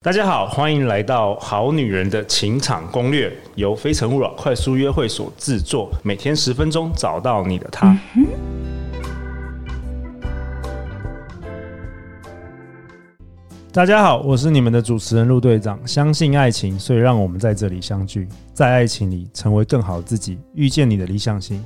大家好，欢迎来到《好女人的情场攻略》，由非诚勿扰快速约会所制作，每天十分钟，找到你的他。大家好，我是你们的主持人陆队长。相信爱情，所以让我们在这里相聚，在爱情里成为更好的自己，遇见你的理想型。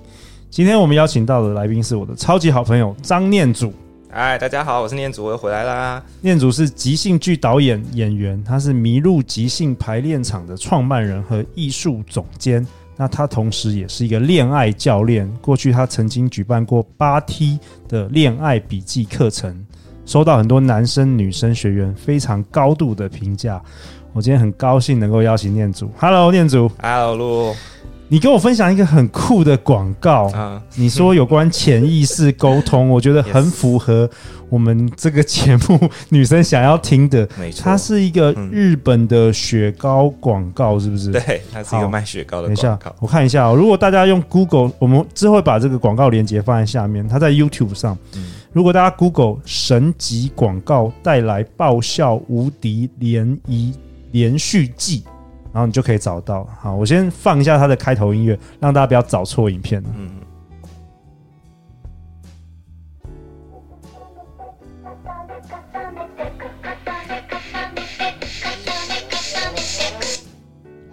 今天我们邀请到的来宾是我的超级好朋友张念祖。嗨，大家好，我是念祖，我又回来啦。念祖是即兴剧导演、演员，他是迷鹿即兴排练场的创办人和艺术总监。那他同时也是一个恋爱教练，过去他曾经举办过八 T 的恋爱笔记课程，收到很多男生女生学员非常高度的评价。我今天很高兴能够邀请念祖。Hello，念祖。Hello，陆。你跟我分享一个很酷的广告，你说有关潜意识沟通，我觉得很符合我们这个节目女生想要听的。没错，它是一个日本的雪糕广告，是不是？对，它是一个卖雪糕的广告。等一下，我看一下哦。如果大家用 Google，我们之后会把这个广告链接放在下面。它在 YouTube 上。如果大家 Google 神级广告带来爆笑无敌涟漪连续剧。然后你就可以找到。好，我先放一下它的开头音乐，让大家不要找错影片。嗯。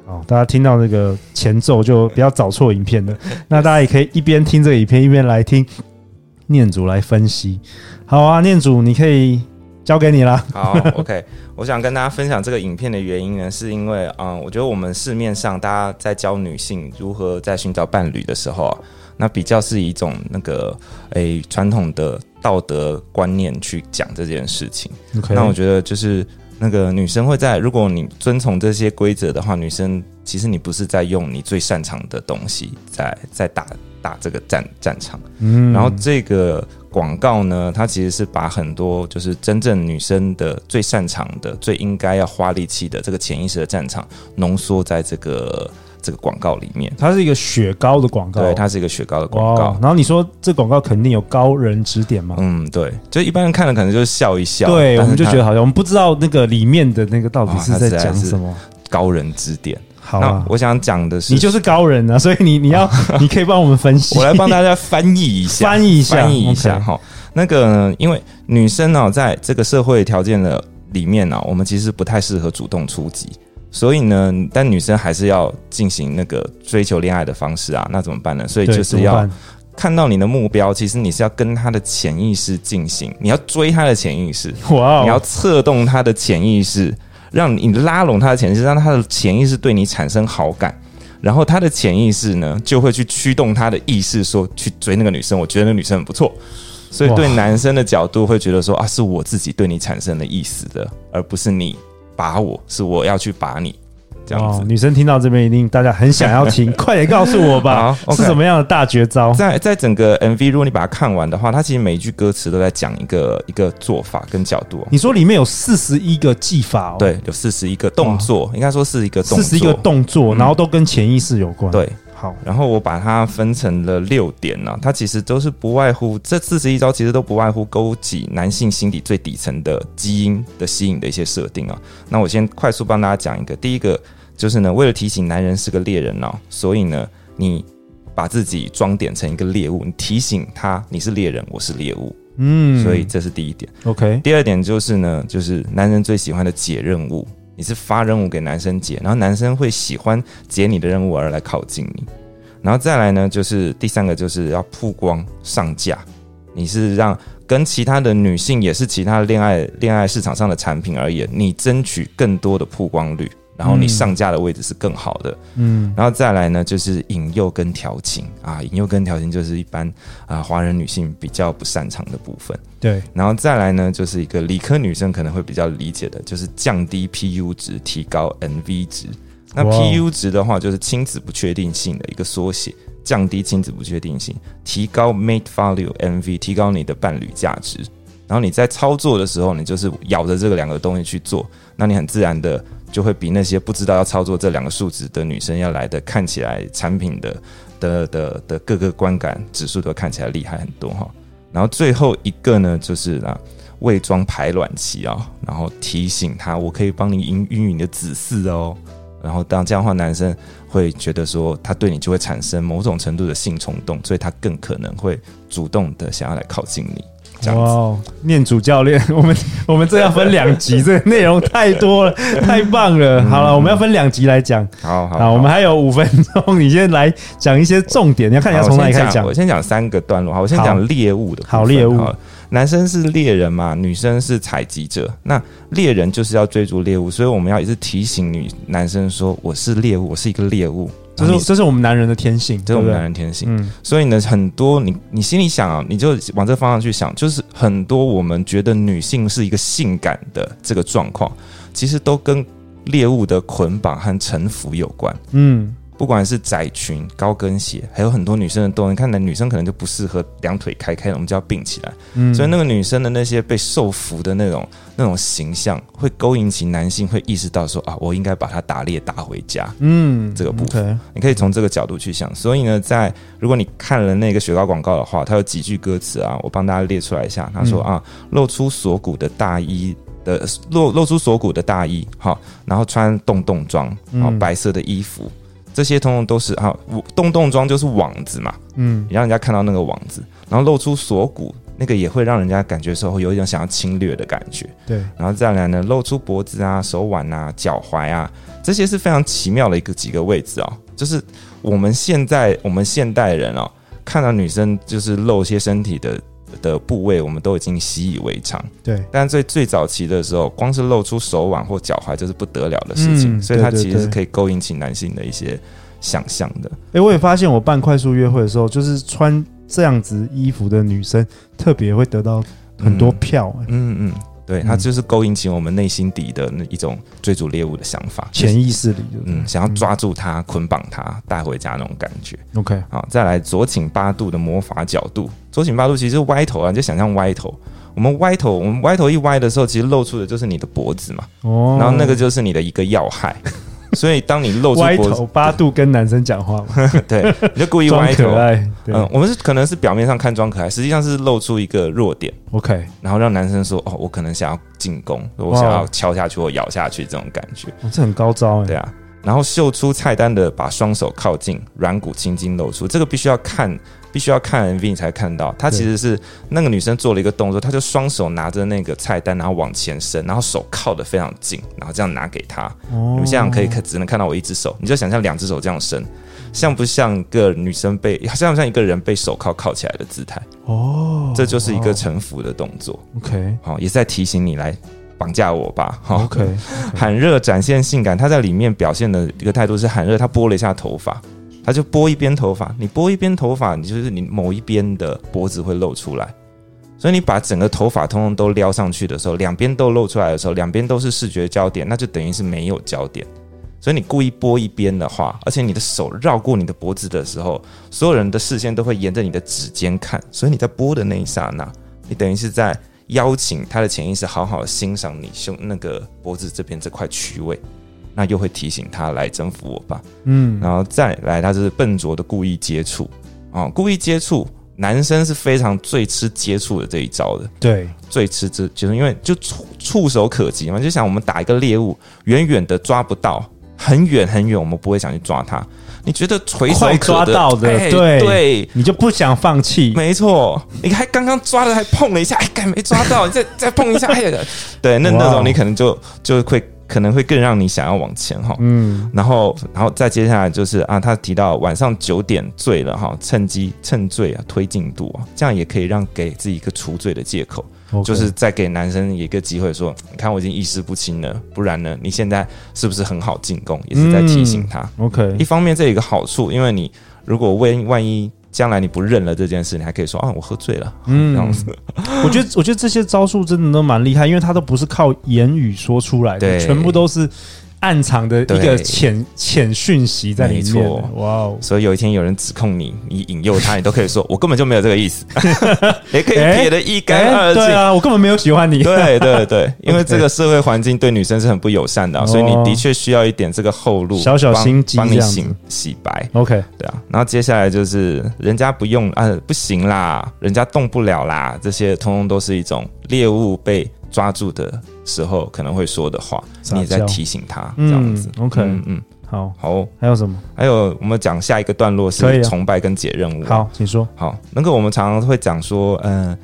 好，大家听到那个前奏就不要找错影片了。那大家也可以一边听这个影片，一边来听念祖来分析。好啊，念祖，你可以。交给你了。好，OK。我想跟大家分享这个影片的原因呢，是因为，嗯，我觉得我们市面上大家在教女性如何在寻找伴侣的时候啊，那比较是一种那个诶传统的道德观念去讲这件事情。那我觉得就是那个女生会在，如果你遵从这些规则的话，女生其实你不是在用你最擅长的东西在在打打这个战战场。嗯，然后这个。广告呢，它其实是把很多就是真正女生的最擅长的、最应该要花力气的这个潜意识的战场，浓缩在这个这个广告里面。它是一个雪糕的广告，对，它是一个雪糕的广告。然后你说这广告肯定有高人指点吗？嗯，对，就一般人看了可能就是笑一笑，对，我们就觉得好像我们不知道那个里面的那个到底是在讲什么。高人指点。好啊，我想讲的是，你就是高人啊，所以你你要 你可以帮我们分析，我来帮大家翻译一下，翻译一下，翻译一下哈。那个呢，因为女生呢，在这个社会条件的里面呢，我们其实不太适合主动出击，所以呢，但女生还是要进行那个追求恋爱的方式啊，那怎么办呢？所以就是要看到你的目标，其实你是要跟他的潜意识进行，你要追他的潜意识，哇，你要策动他的潜意识。让你拉拢他的潜意识，让他的潜意识对你产生好感，然后他的潜意识呢，就会去驱动他的意识，说去追那个女生。我觉得那个女生很不错，所以对男生的角度会觉得说啊，是我自己对你产生了意思的，而不是你把我，是我要去把你。这样子，女生听到这边一定大家很想要听，快点告诉我吧，是什么样的大绝招？在在整个 MV，如果你把它看完的话，它其实每一句歌词都在讲一个一个做法跟角度。你说里面有四十一个技法哦？对，有四十一个动作，应该说是一个四十一个动作，然后都跟潜意识有关。对，好，然后我把它分成了六点呢，它其实都是不外乎这四十一招，其实都不外乎勾起男性心底最底层的基因的吸引的一些设定啊。那我先快速帮大家讲一个，第一个。就是呢，为了提醒男人是个猎人哦，所以呢，你把自己装点成一个猎物，你提醒他你是猎人，我是猎物，嗯，所以这是第一点。OK，第二点就是呢，就是男人最喜欢的解任务，你是发任务给男生解，然后男生会喜欢解你的任务而来靠近你，然后再来呢，就是第三个就是要曝光上架，你是让跟其他的女性也是其他的恋爱恋爱市场上的产品而言，你争取更多的曝光率。然后你上架的位置是更好的，嗯，然后再来呢，就是引诱跟调情啊，引诱跟调情就是一般啊华人女性比较不擅长的部分，对，然后再来呢，就是一个理科女生可能会比较理解的，就是降低 PU 值，提高 NV 值。那 PU 值的话，就是亲子不确定性的一个缩写，降低亲子不确定性，提高 Mate Value NV，提高你的伴侣价值。然后你在操作的时候，你就是咬着这个两个东西去做，那你很自然的。就会比那些不知道要操作这两个数值的女生要来的看起来产品的的的的各个观感指数都看起来厉害很多哈。然后最后一个呢，就是啊，伪装排卵期啊，然后提醒他，我可以帮你孕育你的子嗣哦。然后当这样的话，男生会觉得说，他对你就会产生某种程度的性冲动，所以他更可能会主动的想要来靠近你。哇，wow, 念主教练，我们我们这要分两集，这个内容太多了，太棒了。好了，我们要分两集来讲。好好，好，我们还有五分钟，你先来讲一些重点。你要看你要从哪里开始讲？我先讲三个段落。好，我先讲猎物的。好，猎物。男生是猎人嘛，女生是采集者。那猎人就是要追逐猎物，所以我们要一直提醒女男生说：“我是猎物，我是一个猎物。”这是这是我们男人的天性，这是我们男人天性。嗯，所以呢，很多你你心里想啊，你就往这方向去想，就是很多我们觉得女性是一个性感的这个状况，其实都跟猎物的捆绑和臣服有关。嗯。不管是窄裙、高跟鞋，还有很多女生的动，你看，那女生可能就不适合两腿开开，我们就要并起来。嗯，所以那个女生的那些被受服的那种那种形象，会勾引起男性，会意识到说啊，我应该把它打猎打回家。嗯，这个部分 okay, 你可以从这个角度去想。所以呢，在如果你看了那个雪糕广告的话，它有几句歌词啊，我帮大家列出来一下。他说啊，露出锁骨的大衣的露露出锁骨的大衣，好，然后穿洞洞装，好，白色的衣服。这些通通都是啊，洞洞装就是网子嘛，嗯，你让人家看到那个网子，然后露出锁骨，那个也会让人家感觉说有一种想要侵略的感觉，对，然后再来呢，露出脖子啊、手腕啊、脚踝啊，这些是非常奇妙的一个几个位置啊、哦，就是我们现在我们现代人啊、哦，看到女生就是露一些身体的。的部位我们都已经习以为常，对。但最最早期的时候，光是露出手腕或脚踝就是不得了的事情，嗯、所以它其实是可以勾引起男性的一些想象的。哎、欸，我也发现我办快速约会的时候，就是穿这样子衣服的女生特别会得到很多票、欸嗯。嗯嗯。对，它就是勾引起我们内心底的那一种追逐猎物的想法，潜意识里，嗯，想要抓住它、捆绑它、带回家那种感觉。OK，好，再来左倾八度的魔法角度，左倾八度其实是歪头啊，你就想象歪头。我们歪头，我们歪头一歪的时候，其实露出的就是你的脖子嘛。哦，然后那个就是你的一个要害。所以，当你露出歪头八度跟男生讲话嘛，对，你就故意 歪头。可爱，嗯，我们是可能是表面上看装可爱，实际上是露出一个弱点。OK，然后让男生说：“哦，我可能想要进攻，我想要敲下去或咬下去这种感觉。”哦，这很高招哎。对啊，然后秀出菜单的，把双手靠近，软骨青筋露出，这个必须要看。必须要看 MV 你才看到，她其实是那个女生做了一个动作，她就双手拿着那个菜单，然后往前伸，然后手靠得非常近，然后这样拿给他。哦、你们现在可以看只能看到我一只手，你就想象两只手这样伸，像不像一个女生被 像不像一个人被手铐铐起来的姿态？哦，这就是一个臣服的动作。OK，好，也是在提醒你来绑架我吧。OK，喊热展现性感，他在里面表现的一个态度是喊热，他拨了一下头发。他就拨一边头发，你拨一边头发，你就是你某一边的脖子会露出来，所以你把整个头发通通都撩上去的时候，两边都露出来的时候，两边都是视觉焦点，那就等于是没有焦点。所以你故意拨一边的话，而且你的手绕过你的脖子的时候，所有人的视线都会沿着你的指尖看，所以你在拨的那一刹那，你等于是在邀请他的潜意识好好欣赏你胸那个脖子这边这块区位。那又会提醒他来征服我吧，嗯，然后再来，他就是笨拙的故意接触。啊，故意接触，男生是非常最吃接触的这一招的，对，最吃这就是因为就触触手可及嘛，就想我们打一个猎物，远远的抓不到，很远很远，我们不会想去抓它，你觉得垂手抓到的，欸、对。对，你就不想放弃，没错，你还刚刚抓了，还碰了一下，哎，还没抓到，你再 再碰一下，哎呀，对，那那种你可能就就会。可能会更让你想要往前哈，嗯，然后，然后再接下来就是啊，他提到晚上九点醉了哈，趁机趁醉啊推进度啊，这样也可以让给自己一个除罪的借口.就是再给男生一个机会说，你看我已经意识不清了，不然呢，你现在是不是很好进攻？也是在提醒他。嗯，OK，一方面这有一个好处，因为你如果万万一。将来你不认了这件事，你还可以说啊，我喝醉了。嗯，这样子。我觉得，我觉得这些招数真的都蛮厉害，因为他都不是靠言语说出来的，全部都是暗藏的一个潜潜讯息在里面。哇哦！所以有一天有人指控你，你引诱他，你都可以说：“我根本就没有这个意思。”也可以撇得一干二净。对啊，我根本没有喜欢你。对对对，因为这个社会环境对女生是很不友善的，所以你的确需要一点这个后路，小小心机，帮你洗洗白。OK，对啊。然后接下来就是人家不用啊，不行啦，人家动不了啦，这些通通都是一种猎物被抓住的时候可能会说的话，你也在提醒他这样子。OK，嗯嗯，好，好，还有什么？还有我们讲下一个段落是崇拜跟解任务。好，请说。好，那个我们常常会讲说，嗯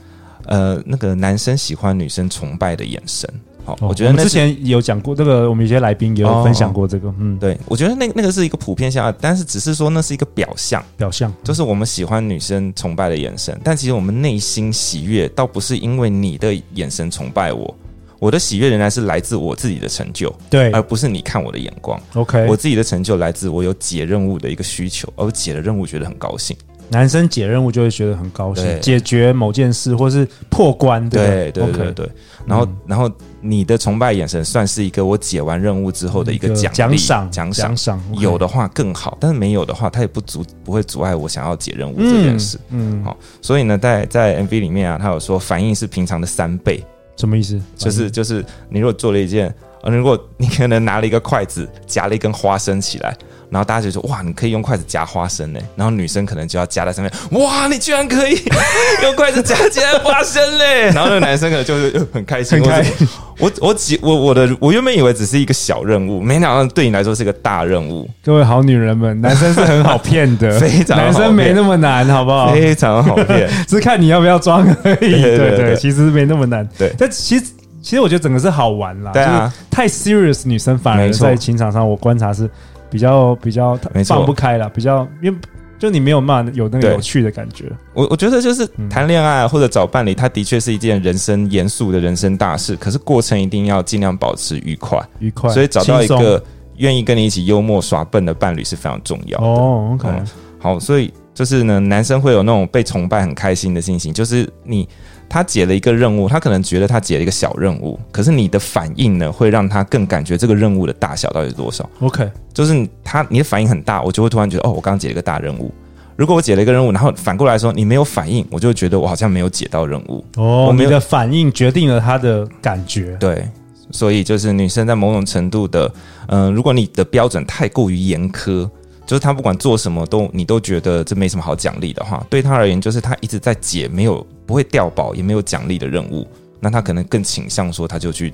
呃，那个男生喜欢女生崇拜的眼神。好，我觉得之前有讲过这个，我们有些来宾也有分享过这个。嗯，对，我觉得那那个是一个普遍现象，但是只是说那是一个表象，表象就是我们喜欢女生崇拜的眼神，但其实我们内心喜悦倒不是因为你的眼神崇拜我。我的喜悦仍然是来自我自己的成就，对，而不是你看我的眼光。OK，我自己的成就来自我有解任务的一个需求，而我解了任务觉得很高兴。男生解任务就会觉得很高兴，解决某件事或是破关，对对对对。然后然后你的崇拜眼神算是一个我解完任务之后的一个奖励奖赏奖赏，有的话更好，但是没有的话，它也不阻不会阻碍我想要解任务这件事。嗯，好，所以呢，在在 MV 里面啊，他有说反应是平常的三倍。什么意思？就是就是，你如果做了一件，呃，如果你可能拿了一个筷子夹了一根花生起来。然后大家就说哇，你可以用筷子夹花生呢。然后女生可能就要夹在上面，哇，你居然可以 用筷子夹起来花生嘞！然后那个男生可能就是很开心，很开心。我我我我的我原本以为只是一个小任务，没想到对你来说是个大任务。各位好女人们，男生是很好骗的，非常男生没那么难，好不好？非常好骗，只是看你要不要装而已。对对对，其实没那么难。对，但其实其实我觉得整个是好玩啦。对啊，太 serious 女生反而在情场上，我观察是。比较比较放不开了，比较因为就你没有骂有那个有趣的感觉。我我觉得就是谈恋爱或者找伴侣，它的确是一件人生严肃的人生大事。可是过程一定要尽量保持愉快，愉快。所以找到一个愿意跟你一起幽默耍笨的伴侣是非常重要的。哦，OK，好，所以就是呢，男生会有那种被崇拜很开心的心情，就是你。他解了一个任务，他可能觉得他解了一个小任务，可是你的反应呢，会让他更感觉这个任务的大小到底是多少？OK，就是他你的反应很大，我就会突然觉得哦，我刚刚解了一个大任务。如果我解了一个任务，然后反过来说你没有反应，我就觉得我好像没有解到任务。哦，你的反应决定了他的感觉。对，所以就是女生在某种程度的，嗯、呃，如果你的标准太过于严苛。就是他不管做什么都你都觉得这没什么好奖励的话，对他而言就是他一直在解没有不会掉宝也没有奖励的任务，那他可能更倾向说他就去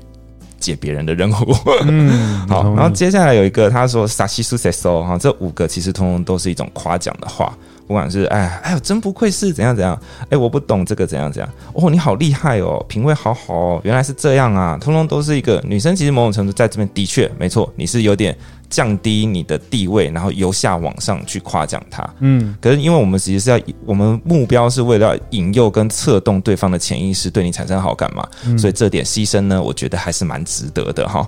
解别人的任务。嗯，好，然后接下来有一个他说萨西苏塞索哈，这五个其实通通都是一种夸奖的话，不管是哎哎呦真不愧是怎样怎样，哎我不懂这个怎样怎样，哦你好厉害哦，品味好好哦，原来是这样啊，通通都是一个女生其实某种程度在这边的确没错，你是有点。降低你的地位，然后由下往上去夸奖他。嗯，可是因为我们其实是要，我们目标是为了引诱跟策动对方的潜意识对你产生好感嘛，嗯、所以这点牺牲呢，我觉得还是蛮值得的哈。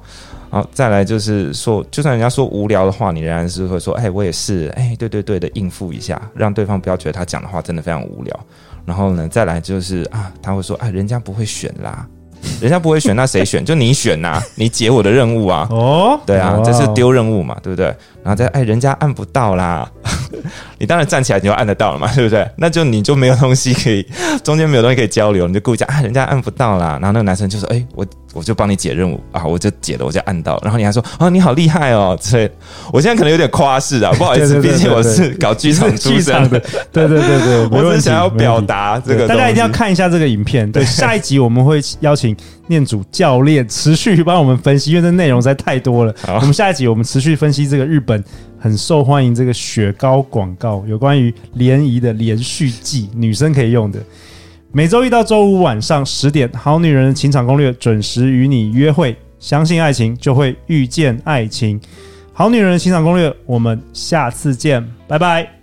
好，再来就是说，就算人家说无聊的话，你仍然是会说，哎，我也是，哎，对对对的应付一下，让对方不要觉得他讲的话真的非常无聊。然后呢，再来就是啊，他会说，哎，人家不会选啦。人家不会选，那谁选？就你选呐、啊！你解我的任务啊！哦，对啊，这是丢任务嘛，对不对？然后再哎，人家按不到啦，你当然站起来你就按得到了嘛，对不对？那就你就没有东西可以，中间没有东西可以交流，你就故意讲啊，人家按不到啦。然后那个男生就说，哎，我我就帮你解任务啊，我就解了，我就按到。然后你还说，啊，你好厉害哦！所以我现在可能有点夸饰啊，不好意思，毕竟我是搞剧场出身的。对对对对，我只是想要表达这个，大家一定要看一下这个影片。对，下一集我们会邀请念祖教练持续帮我们分析，因为这内容实在太多了。我们下一集我们持续分析这个日本。很受欢迎这个雪糕广告，有关于联谊的连续剧，女生可以用的。每周一到周五晚上十点，《好女人的情场攻略》准时与你约会。相信爱情，就会遇见爱情。《好女人的情场攻略》，我们下次见，拜拜。